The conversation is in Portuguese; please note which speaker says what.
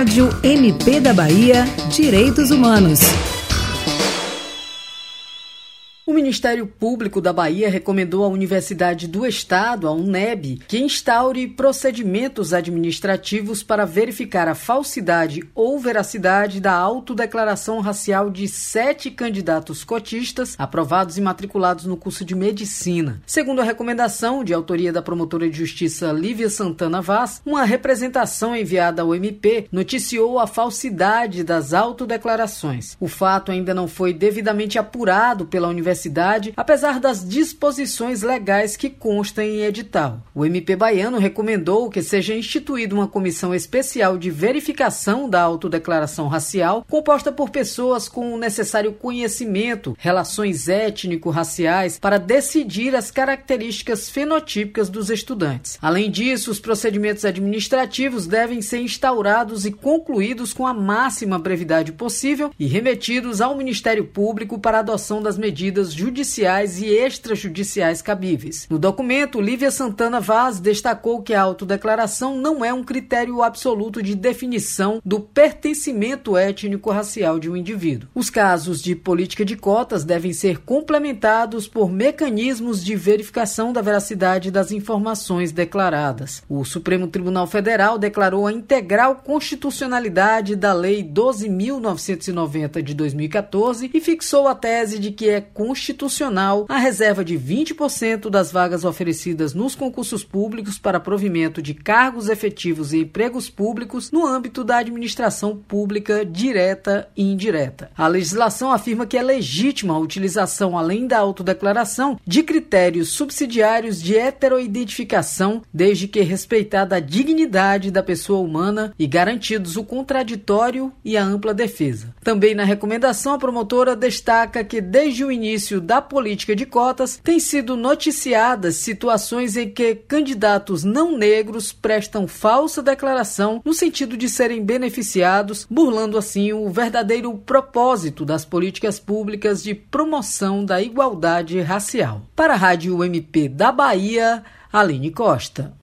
Speaker 1: Rádio MP da Bahia Direitos Humanos.
Speaker 2: O Ministério Público da Bahia recomendou à Universidade do Estado, a UNEB, que instaure procedimentos administrativos para verificar a falsidade ou veracidade da autodeclaração racial de sete candidatos cotistas aprovados e matriculados no curso de medicina. Segundo a recomendação de autoria da promotora de justiça Lívia Santana Vaz, uma representação enviada ao MP noticiou a falsidade das autodeclarações. O fato ainda não foi devidamente apurado pela Universidade universidade, apesar das disposições legais que constam em edital. O MP baiano recomendou que seja instituída uma comissão especial de verificação da autodeclaração racial, composta por pessoas com o necessário conhecimento, relações étnico-raciais, para decidir as características fenotípicas dos estudantes. Além disso, os procedimentos administrativos devem ser instaurados e concluídos com a máxima brevidade possível e remetidos ao Ministério Público para adoção das medidas judiciais e extrajudiciais cabíveis. No documento, Lívia Santana Vaz destacou que a autodeclaração não é um critério absoluto de definição do pertencimento étnico-racial de um indivíduo. Os casos de política de cotas devem ser complementados por mecanismos de verificação da veracidade das informações declaradas. O Supremo Tribunal Federal declarou a integral constitucionalidade da Lei 12.990 de 2014 e fixou a tese de que é constitucional constitucional a reserva de 20% das vagas oferecidas nos concursos públicos para provimento de cargos efetivos e empregos públicos no âmbito da administração pública direta e indireta. A legislação afirma que é legítima a utilização, além da autodeclaração, de critérios subsidiários de heteroidentificação, desde que respeitada a dignidade da pessoa humana e garantidos o contraditório e a ampla defesa. Também na recomendação, a promotora destaca que desde o início da política de cotas, têm sido noticiadas situações em que candidatos não negros prestam falsa declaração no sentido de serem beneficiados, burlando assim o verdadeiro propósito das políticas públicas de promoção da igualdade racial. Para a Rádio MP da Bahia, Aline Costa.